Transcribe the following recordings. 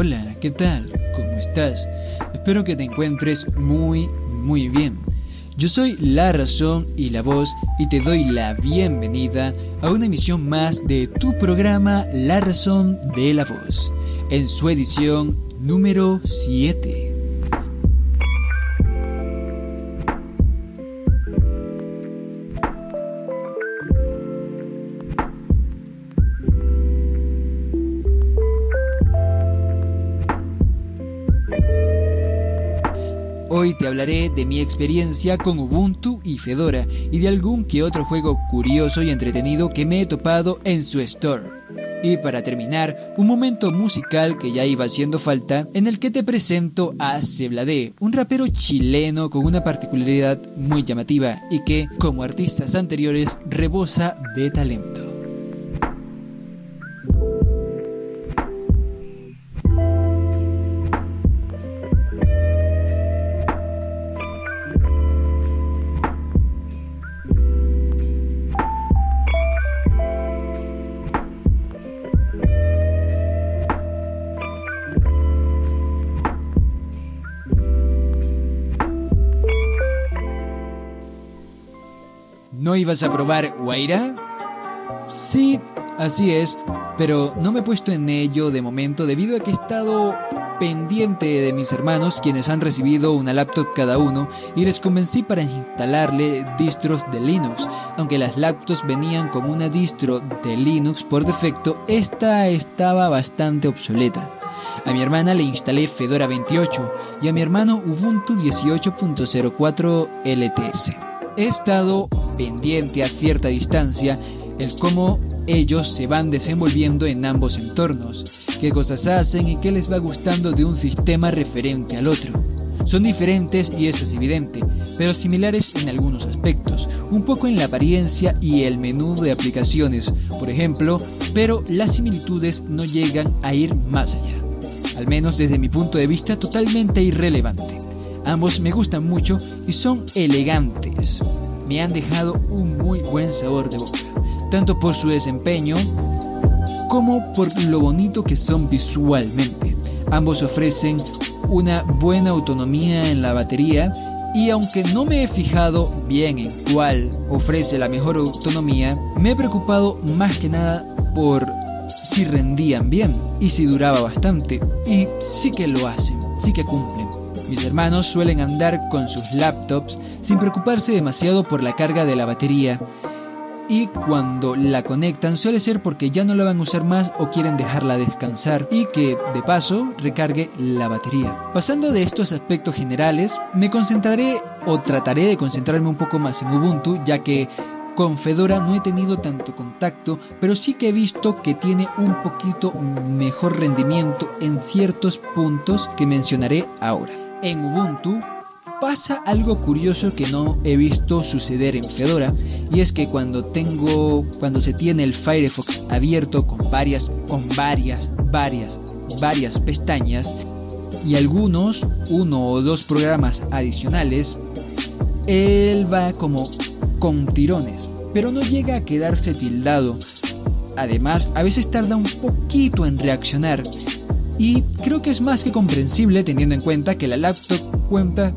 hola, ¿qué tal? ¿Cómo estás? Espero que te encuentres muy, muy bien. Yo soy La Razón y la Voz y te doy la bienvenida a una emisión más de tu programa La Razón de la Voz, en su edición número 7. Te hablaré de mi experiencia con Ubuntu y Fedora y de algún que otro juego curioso y entretenido que me he topado en su store. Y para terminar, un momento musical que ya iba haciendo falta, en el que te presento a Ceblade, un rapero chileno con una particularidad muy llamativa y que, como artistas anteriores, rebosa de talento. ¿No ibas a probar Guaira? Sí, así es, pero no me he puesto en ello de momento debido a que he estado pendiente de mis hermanos quienes han recibido una laptop cada uno y les convencí para instalarle distros de Linux. Aunque las laptops venían con una distro de Linux por defecto, esta estaba bastante obsoleta. A mi hermana le instalé Fedora 28 y a mi hermano Ubuntu 18.04 LTS. He estado pendiente a cierta distancia el cómo ellos se van desenvolviendo en ambos entornos, qué cosas hacen y qué les va gustando de un sistema referente al otro. Son diferentes y eso es evidente, pero similares en algunos aspectos, un poco en la apariencia y el menú de aplicaciones, por ejemplo, pero las similitudes no llegan a ir más allá, al menos desde mi punto de vista totalmente irrelevante. Ambos me gustan mucho y son elegantes. Me han dejado un muy buen sabor de boca, tanto por su desempeño como por lo bonito que son visualmente. Ambos ofrecen una buena autonomía en la batería y aunque no me he fijado bien en cuál ofrece la mejor autonomía, me he preocupado más que nada por si rendían bien y si duraba bastante. Y sí que lo hacen, sí que cumplen. Mis hermanos suelen andar con sus laptops sin preocuparse demasiado por la carga de la batería. Y cuando la conectan suele ser porque ya no la van a usar más o quieren dejarla descansar y que de paso recargue la batería. Pasando de estos aspectos generales, me concentraré o trataré de concentrarme un poco más en Ubuntu ya que con Fedora no he tenido tanto contacto, pero sí que he visto que tiene un poquito mejor rendimiento en ciertos puntos que mencionaré ahora. En Ubuntu pasa algo curioso que no he visto suceder en Fedora y es que cuando tengo cuando se tiene el Firefox abierto con varias con varias varias varias pestañas y algunos uno o dos programas adicionales él va como con tirones pero no llega a quedarse tildado. Además a veces tarda un poquito en reaccionar y creo que es más que comprensible teniendo en cuenta que la laptop cuenta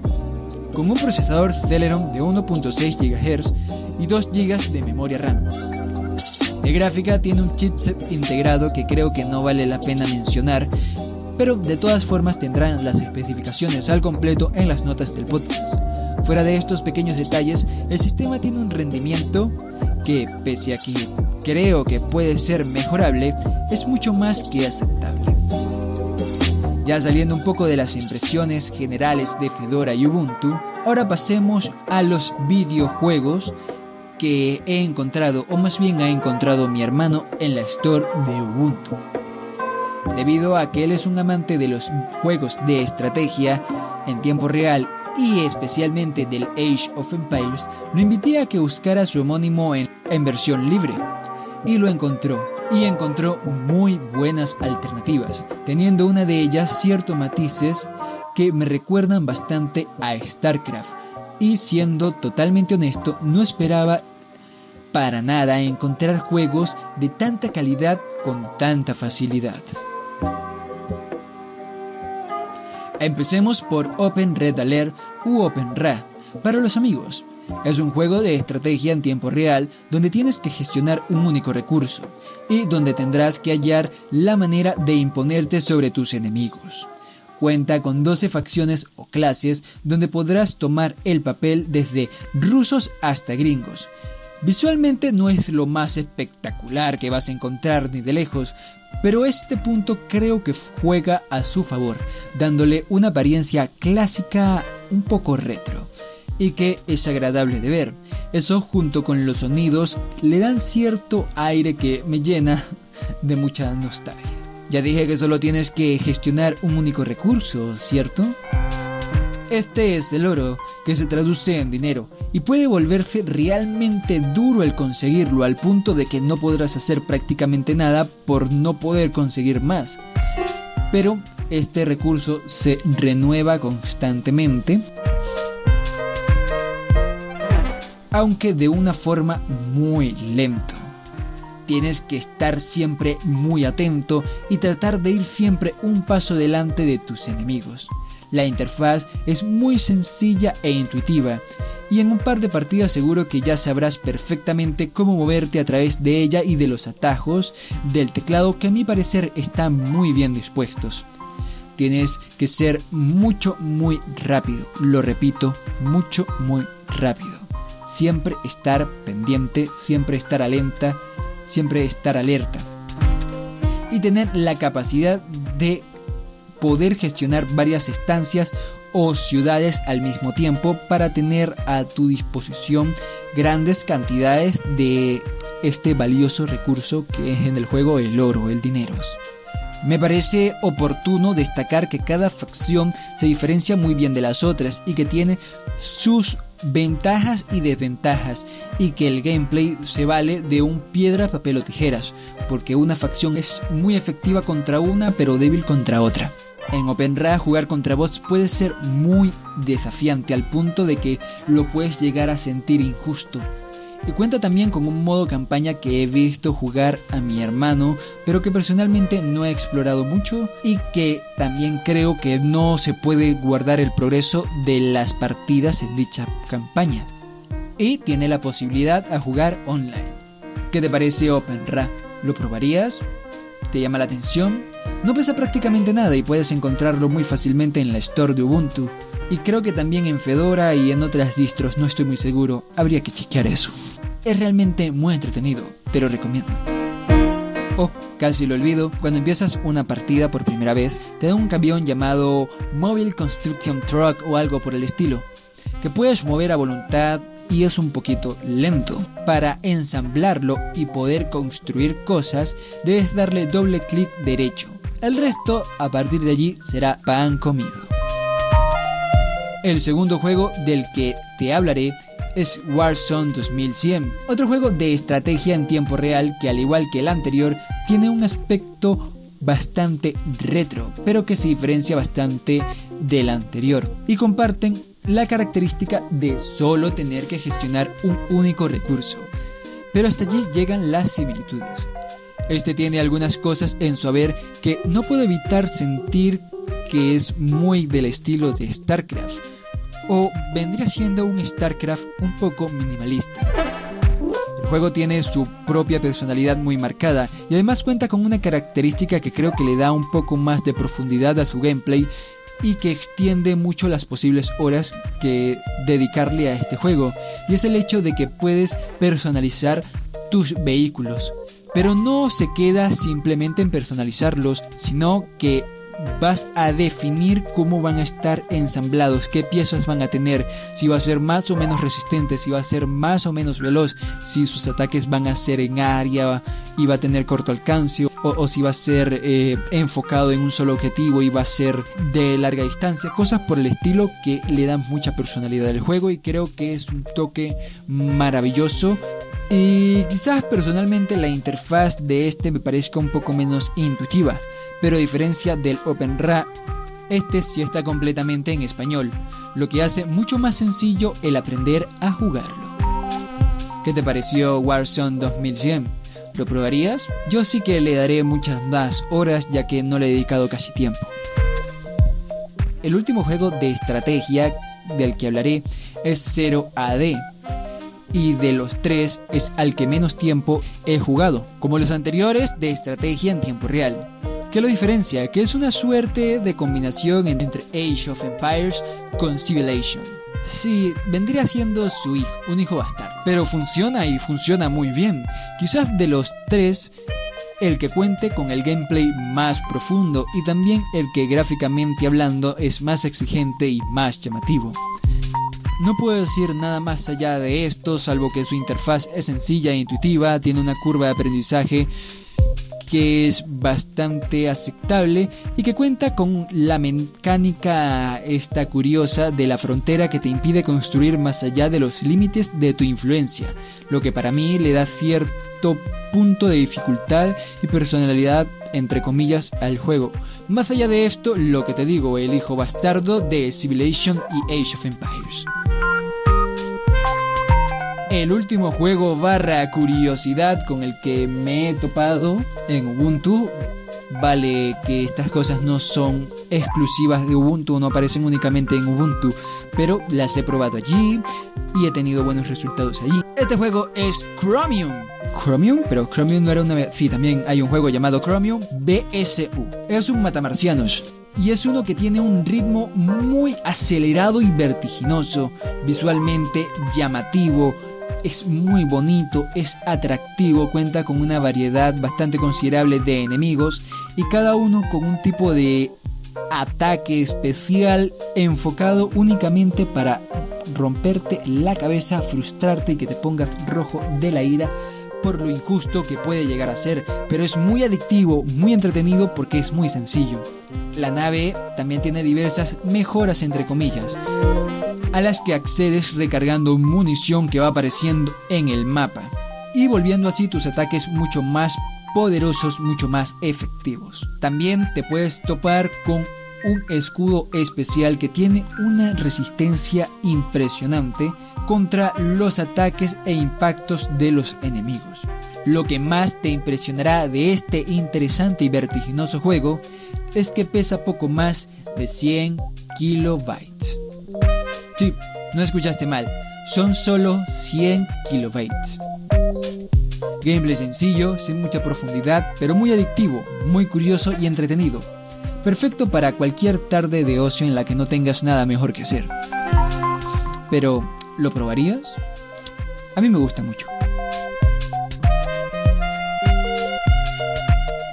con un procesador Celeron de 1.6 GHz y 2 GB de memoria RAM. De gráfica tiene un chipset integrado que creo que no vale la pena mencionar, pero de todas formas tendrán las especificaciones al completo en las notas del podcast. Fuera de estos pequeños detalles, el sistema tiene un rendimiento que, pese a que creo que puede ser mejorable, es mucho más que aceptable. Ya saliendo un poco de las impresiones generales de Fedora y Ubuntu, ahora pasemos a los videojuegos que he encontrado, o más bien ha encontrado mi hermano en la store de Ubuntu. Debido a que él es un amante de los juegos de estrategia en tiempo real y especialmente del Age of Empires, lo invité a que buscara su homónimo en, en versión libre y lo encontró y encontró muy buenas alternativas, teniendo una de ellas ciertos matices que me recuerdan bastante a StarCraft. Y siendo totalmente honesto, no esperaba para nada encontrar juegos de tanta calidad con tanta facilidad. Empecemos por Open Red Alert u Open Ra para los amigos. Es un juego de estrategia en tiempo real donde tienes que gestionar un único recurso y donde tendrás que hallar la manera de imponerte sobre tus enemigos. Cuenta con 12 facciones o clases donde podrás tomar el papel desde rusos hasta gringos. Visualmente no es lo más espectacular que vas a encontrar ni de lejos, pero este punto creo que juega a su favor, dándole una apariencia clásica un poco retro y que es agradable de ver. Eso junto con los sonidos le dan cierto aire que me llena de mucha nostalgia. Ya dije que solo tienes que gestionar un único recurso, ¿cierto? Este es el oro, que se traduce en dinero, y puede volverse realmente duro el conseguirlo al punto de que no podrás hacer prácticamente nada por no poder conseguir más. Pero este recurso se renueva constantemente aunque de una forma muy lento. Tienes que estar siempre muy atento y tratar de ir siempre un paso delante de tus enemigos. La interfaz es muy sencilla e intuitiva y en un par de partidas seguro que ya sabrás perfectamente cómo moverte a través de ella y de los atajos del teclado que a mi parecer están muy bien dispuestos. Tienes que ser mucho muy rápido, lo repito, mucho muy rápido siempre estar pendiente, siempre estar alenta, siempre estar alerta. Y tener la capacidad de poder gestionar varias estancias o ciudades al mismo tiempo para tener a tu disposición grandes cantidades de este valioso recurso que es en el juego el oro, el dinero. Me parece oportuno destacar que cada facción se diferencia muy bien de las otras y que tiene sus ventajas y desventajas y que el gameplay se vale de un piedra, papel o tijeras, porque una facción es muy efectiva contra una pero débil contra otra. En OpenRA jugar contra bots puede ser muy desafiante al punto de que lo puedes llegar a sentir injusto y cuenta también con un modo campaña que he visto jugar a mi hermano, pero que personalmente no he explorado mucho y que también creo que no se puede guardar el progreso de las partidas en dicha campaña. Y tiene la posibilidad a jugar online. ¿Qué te parece OpenRA? ¿Lo probarías? ¿Te llama la atención? No pesa prácticamente nada y puedes encontrarlo muy fácilmente en la store de Ubuntu. Y creo que también en Fedora y en otras distros, no estoy muy seguro, habría que chequear eso. Es realmente muy entretenido, te lo recomiendo. Oh, casi lo olvido, cuando empiezas una partida por primera vez, te da un camión llamado Mobile Construction Truck o algo por el estilo, que puedes mover a voluntad y es un poquito lento. Para ensamblarlo y poder construir cosas, debes darle doble clic derecho. El resto, a partir de allí, será pan comido. El segundo juego del que te hablaré es Warzone 2100, otro juego de estrategia en tiempo real que al igual que el anterior tiene un aspecto bastante retro, pero que se diferencia bastante del anterior y comparten la característica de solo tener que gestionar un único recurso. Pero hasta allí llegan las similitudes. Este tiene algunas cosas en su haber que no puedo evitar sentir que es muy del estilo de StarCraft o vendría siendo un StarCraft un poco minimalista. El juego tiene su propia personalidad muy marcada y además cuenta con una característica que creo que le da un poco más de profundidad a su gameplay y que extiende mucho las posibles horas que dedicarle a este juego y es el hecho de que puedes personalizar tus vehículos pero no se queda simplemente en personalizarlos sino que vas a definir cómo van a estar ensamblados, qué piezas van a tener, si va a ser más o menos resistente, si va a ser más o menos veloz, si sus ataques van a ser en área y va a tener corto alcance, o, si va a ser eh, enfocado en un solo objetivo y va a ser de larga distancia, cosas por el estilo que le dan mucha personalidad al juego y creo que es un toque maravilloso y quizás personalmente la interfaz de este me parezca un poco menos intuitiva pero a diferencia del OpenRA, este sí está completamente en español, lo que hace mucho más sencillo el aprender a jugarlo. ¿Qué te pareció Warzone 2100? ¿Lo probarías? Yo sí que le daré muchas más horas ya que no le he dedicado casi tiempo. El último juego de estrategia del que hablaré es 0AD. Y de los tres es al que menos tiempo he jugado, como los anteriores de estrategia en tiempo real. ¿Qué lo diferencia? Que es una suerte de combinación entre Age of Empires con Civilization. Sí, vendría siendo su hijo, un hijo bastardo. Pero funciona y funciona muy bien. Quizás de los tres, el que cuente con el gameplay más profundo y también el que gráficamente hablando es más exigente y más llamativo. No puedo decir nada más allá de esto, salvo que su interfaz es sencilla e intuitiva, tiene una curva de aprendizaje que es bastante aceptable y que cuenta con la mecánica esta curiosa de la frontera que te impide construir más allá de los límites de tu influencia, lo que para mí le da cierto punto de dificultad y personalidad entre comillas al juego. Más allá de esto, lo que te digo, el hijo bastardo de Civilization y Age of Empires el último juego barra curiosidad con el que me he topado en Ubuntu. Vale que estas cosas no son exclusivas de Ubuntu, no aparecen únicamente en Ubuntu, pero las he probado allí y he tenido buenos resultados allí. Este juego es Chromium. Chromium, pero Chromium no era una... Sí, también hay un juego llamado Chromium BSU. Es un matamarcianos y es uno que tiene un ritmo muy acelerado y vertiginoso, visualmente llamativo, es muy bonito, es atractivo, cuenta con una variedad bastante considerable de enemigos y cada uno con un tipo de ataque especial enfocado únicamente para romperte la cabeza, frustrarte y que te pongas rojo de la ira por lo injusto que puede llegar a ser, pero es muy adictivo, muy entretenido porque es muy sencillo. La nave también tiene diversas mejoras entre comillas a las que accedes recargando munición que va apareciendo en el mapa y volviendo así tus ataques mucho más poderosos, mucho más efectivos. También te puedes topar con un escudo especial que tiene una resistencia impresionante contra los ataques e impactos de los enemigos. Lo que más te impresionará de este interesante y vertiginoso juego es que pesa poco más de 100 kilobytes. Sí, no escuchaste mal, son solo 100 kilobytes. Gameplay sencillo, sin mucha profundidad, pero muy adictivo, muy curioso y entretenido. Perfecto para cualquier tarde de ocio en la que no tengas nada mejor que hacer. Pero, ¿lo probarías? A mí me gusta mucho.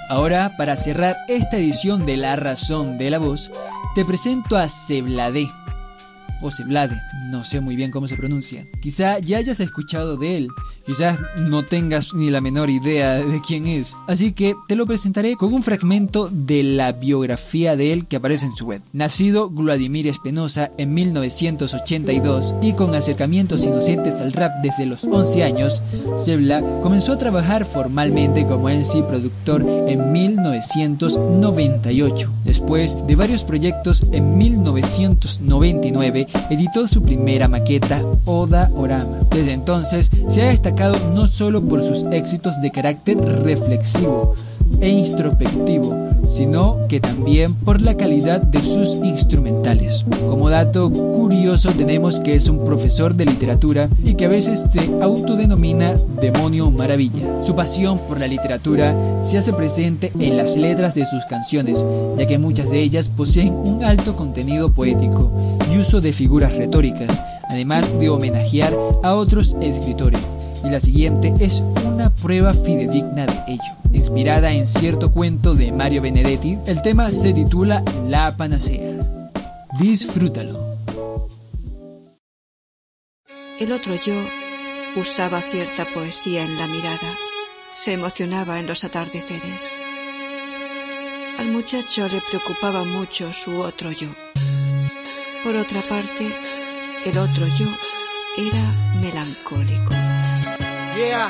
Ahora, para cerrar esta edición de La Razón de la Voz, te presento a Ceblade o Ceblade, no sé muy bien cómo se pronuncia. Quizá ya hayas escuchado de él, quizás no tengas ni la menor idea de quién es. Así que te lo presentaré con un fragmento de la biografía de él que aparece en su web. Nacido Vladimir Espinosa en 1982 y con acercamientos inocentes al rap desde los 11 años, Sebla comenzó a trabajar formalmente como MC productor en 1998. Después de varios proyectos en 1999, editó su primera maqueta, Oda Orama. Desde entonces se ha destacado no solo por sus éxitos de carácter reflexivo e introspectivo, sino que también por la calidad de sus instrumentales. Como dato curioso tenemos que es un profesor de literatura y que a veces se autodenomina demonio maravilla. Su pasión por la literatura se hace presente en las letras de sus canciones, ya que muchas de ellas poseen un alto contenido poético y uso de figuras retóricas, además de homenajear a otros escritores. Y la siguiente es una prueba fidedigna de ello. Inspirada en cierto cuento de Mario Benedetti, el tema se titula La Panacea. Disfrútalo. El otro yo usaba cierta poesía en la mirada, se emocionaba en los atardeceres. Al muchacho le preocupaba mucho su otro yo. Por otra parte, el otro yo era melancólico. Yeah.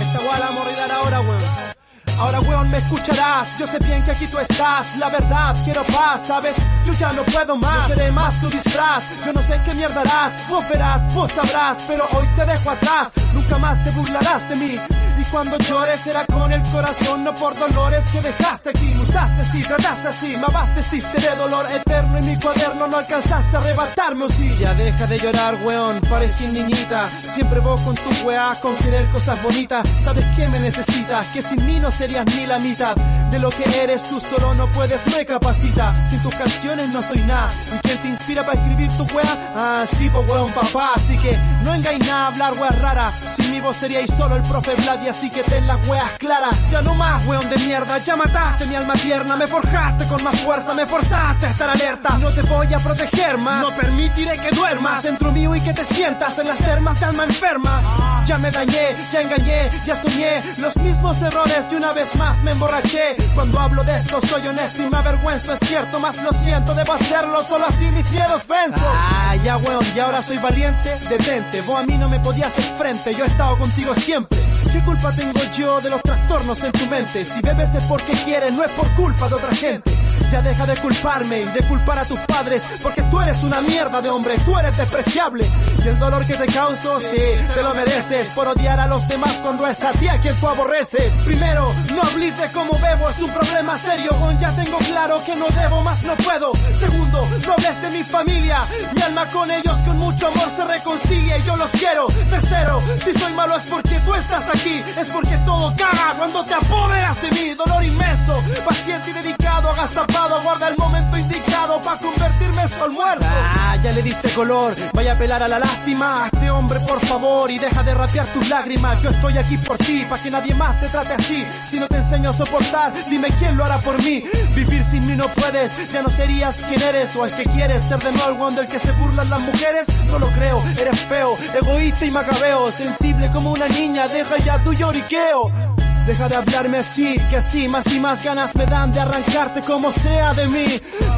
Esta weá la ahora, weón. Ahora weón me escucharás, yo sé bien que aquí tú estás, la verdad quiero paz, sabes, yo ya no puedo más, no seré más tu disfraz, yo no sé qué mierda harás, vos verás, vos sabrás, pero hoy te dejo atrás, nunca más te burlarás de mí, y cuando llores será con el corazón, no por dolores que dejaste aquí, me usaste así, trataste así, me abasteciste de dolor eterno en mi cuaderno, no alcanzaste a arrebatarme o sí, ya deja de llorar weón, parecí niñita, siempre vos con tu weá, con querer cosas bonitas, sabes que me necesitas, que sin mí no serías ni la mitad de lo que eres, tú solo no puedes, no capacita, sin tus canciones no soy nada, ¿y quién te inspira para escribir tu weá? Ah, sí, pues weón papá, así que no engañes a hablar weá rara, sin mi voz seríais solo el profe Vlad y así que ten las weas claras, ya no más weón de mierda, ya mataste mi alma tierna, me forjaste con más fuerza, me forzaste a estar alerta, no te voy a proteger más, no permitiré que duermas dentro mío y que te sientas en las termas de alma enferma, ya me dañé, ya engañé, ya soñé los mismos errores. Y una vez más me emborraché, cuando hablo de esto soy honesto y me avergüenzo, es cierto, más lo siento, debo hacerlo, solo así mis miedos venzo. Ah, ya weón, y ahora soy valiente, detente, vos a mí no me podías hacer frente, yo he estado contigo siempre. ¿Qué culpa tengo yo de los trastornos en tu mente? Si bebes es porque quieres, no es por culpa de otra gente. Ya deja de culparme y de culpar a tus padres, porque tú eres una mierda de hombre, tú eres despreciable. Y el dolor que te causo, sí, te lo mereces por odiar a los demás cuando es a ti a quien tú aborreces. Primero, no hables de cómo bebo, es un problema serio, ya tengo claro que no debo más, no puedo. Segundo, no hables de mi familia, mi alma con ellos con mucho amor se reconcilia y yo los quiero. Tercero, si soy malo es porque tú estás aquí, es porque todo caga cuando te apoderas de mí, dolor inmenso, paciente y dedicado, guarda el momento indicado para convertirme en su almuerzo. Ah, ya le diste color, vaya a apelar a la lástima. A este hombre por favor y deja de rapear tus lágrimas, yo estoy aquí por ti, para que nadie más te trate así, si no te enseño a soportar, dime quién lo hará por mí, vivir sin mí no puedes, ya no serías quien eres. O el que quieres ser de nuevo el del que se burlan las mujeres, no lo creo, eres feo, egoísta y macabeo, sensible como una niña, deja ya tu lloriqueo. Deja de hablarme así, que así más y más ganas me dan de arrancarte como sea de mí.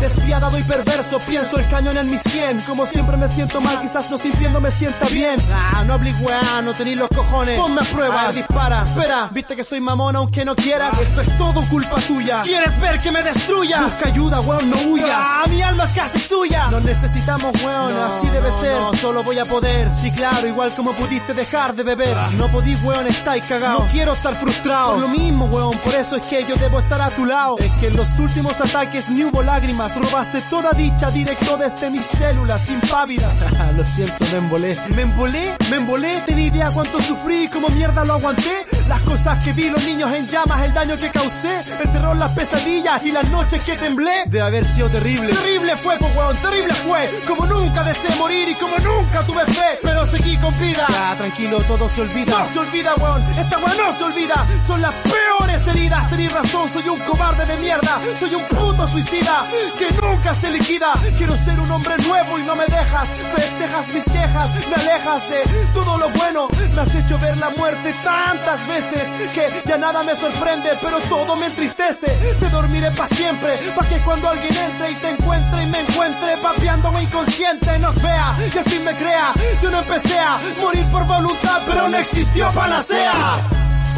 Despiadado y perverso, pienso el cañón en mi cien. Como siempre me siento mal, quizás no sintiendo me sienta bien. Ah, no hablé weá, no tenéis los cojones. Ponme a prueba, dispara. Espera, viste que soy mamón aunque no quieras. Esto es todo culpa tuya. ¿Quieres ver que me destruya? Busca ayuda, weón, no huyas. Ah, mi alma es casi tuya. Nos necesitamos, weón, así debe ser. No, solo voy a poder. Sí, claro, igual como pudiste dejar de beber. No podís, weón, estáis cagado. No quiero estar frustrado. Por lo mismo, weón, por eso es que yo debo estar a tu lado. Es que en los últimos ataques ni hubo lágrimas, robaste toda dicha directo desde mis células impávidas. lo siento, me embolé. ¿Me embolé? ¿Me embolé? ¿Tenía idea cuánto sufrí? ¿Cómo mierda lo aguanté? Las cosas que vi, los niños en llamas, el daño que causé, el terror, las pesadillas y las noches que temblé. De haber sido terrible. Terrible fue, pues, weón, terrible fue. Como nunca deseé morir y como nunca tuve fe, pero seguí con vida. Ya, tranquilo, todo se olvida. No se olvida, weón, esta weón no se olvida. Son las peores heridas, tenés razón, soy un cobarde de mierda, soy un puto suicida que nunca se liquida. Quiero ser un hombre nuevo y no me dejas, festejas mis quejas, me alejas de todo lo bueno, me has hecho ver la muerte tantas veces que ya nada me sorprende, pero todo me entristece. Te dormiré para siempre, para que cuando alguien entre y te encuentre y me encuentre papeándome inconsciente nos vea y al fin me crea. Yo no empecé a morir por voluntad, pero no existió panacea.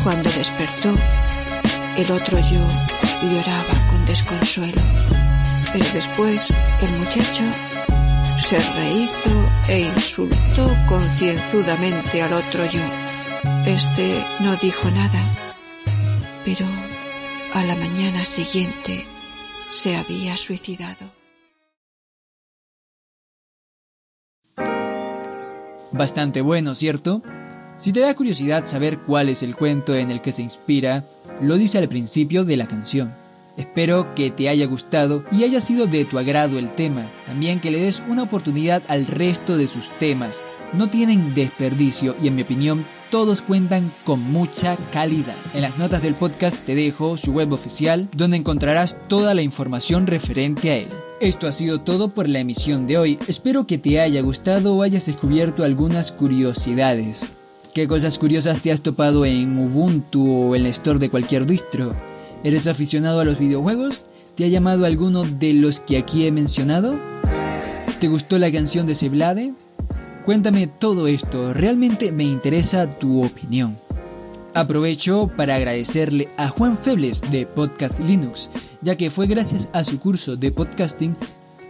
Cuando despertó, el otro yo lloraba con desconsuelo, pero después el muchacho se rehizo e insultó concienzudamente al otro yo. Este no dijo nada, pero a la mañana siguiente se había suicidado. Bastante bueno, ¿cierto? Si te da curiosidad saber cuál es el cuento en el que se inspira, lo dice al principio de la canción. Espero que te haya gustado y haya sido de tu agrado el tema. También que le des una oportunidad al resto de sus temas. No tienen desperdicio y en mi opinión todos cuentan con mucha calidad. En las notas del podcast te dejo su web oficial donde encontrarás toda la información referente a él. Esto ha sido todo por la emisión de hoy. Espero que te haya gustado o hayas descubierto algunas curiosidades. ¿Qué cosas curiosas te has topado en Ubuntu o en el store de cualquier distro? ¿Eres aficionado a los videojuegos? ¿Te ha llamado alguno de los que aquí he mencionado? ¿Te gustó la canción de Seblade? Cuéntame todo esto, realmente me interesa tu opinión. Aprovecho para agradecerle a Juan Febles de Podcast Linux, ya que fue gracias a su curso de podcasting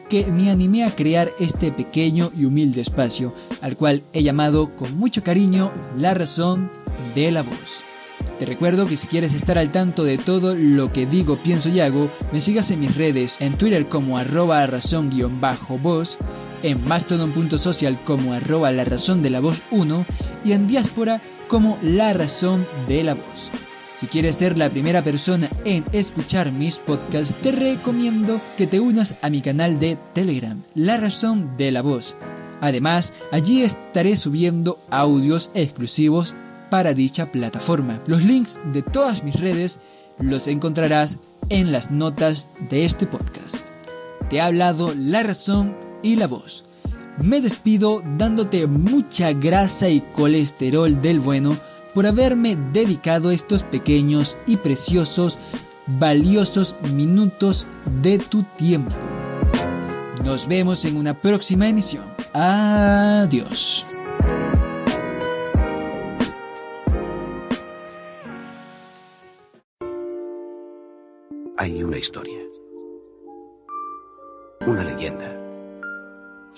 que me animé a crear este pequeño y humilde espacio, al cual he llamado con mucho cariño La Razón de la Voz. Te recuerdo que si quieres estar al tanto de todo lo que digo, pienso y hago, me sigas en mis redes, en Twitter como arroba razón-voz, en mastodon.social como arroba la razón de la voz 1 y en diáspora como La Razón de la Voz. Si quieres ser la primera persona en escuchar mis podcasts, te recomiendo que te unas a mi canal de Telegram, La Razón de la Voz. Además, allí estaré subiendo audios exclusivos para dicha plataforma. Los links de todas mis redes los encontrarás en las notas de este podcast. Te ha hablado La Razón y la Voz. Me despido dándote mucha grasa y colesterol del bueno por haberme dedicado estos pequeños y preciosos, valiosos minutos de tu tiempo. Nos vemos en una próxima emisión. Adiós. Hay una historia, una leyenda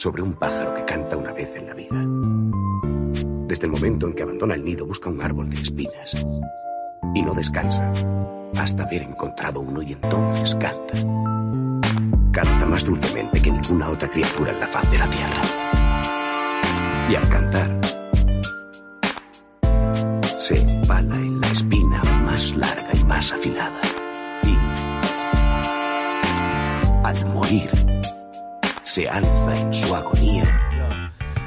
sobre un pájaro que canta una vez en la vida. Desde el momento en que abandona el nido busca un árbol de espinas y no descansa hasta haber encontrado uno y entonces canta. Canta más dulcemente que ninguna otra criatura en la faz de la tierra. Y al cantar, se empala en la espina más larga y más afilada. Y al morir, se alza en su agonía.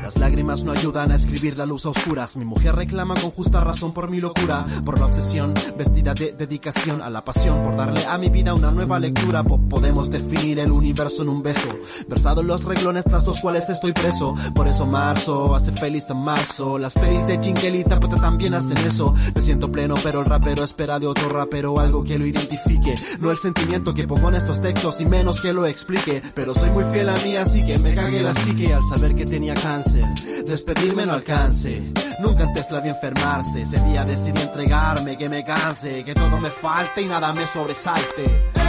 Las lágrimas no ayudan a escribir la luz a oscuras. Mi mujer reclama con justa razón por mi locura, por la obsesión vestida de dedicación a la pasión, por darle a mi vida una nueva lectura. podemos definir el universo en un beso, versado en los reglones tras los cuales estoy preso. Por eso marzo hace feliz a marzo. Las pelis de chinguelita pero también hacen eso. Me siento pleno, pero el rapero espera de otro rapero algo que lo identifique. No el sentimiento que pongo en estos textos, ni menos que lo explique. Pero soy muy fiel a mí, así que me cagué la psique al saber que tenía Despedirme no alcance. Nunca antes la vi enfermarse. Ese día decidí entregarme, que me canse, que todo me falte y nada me sobresalte.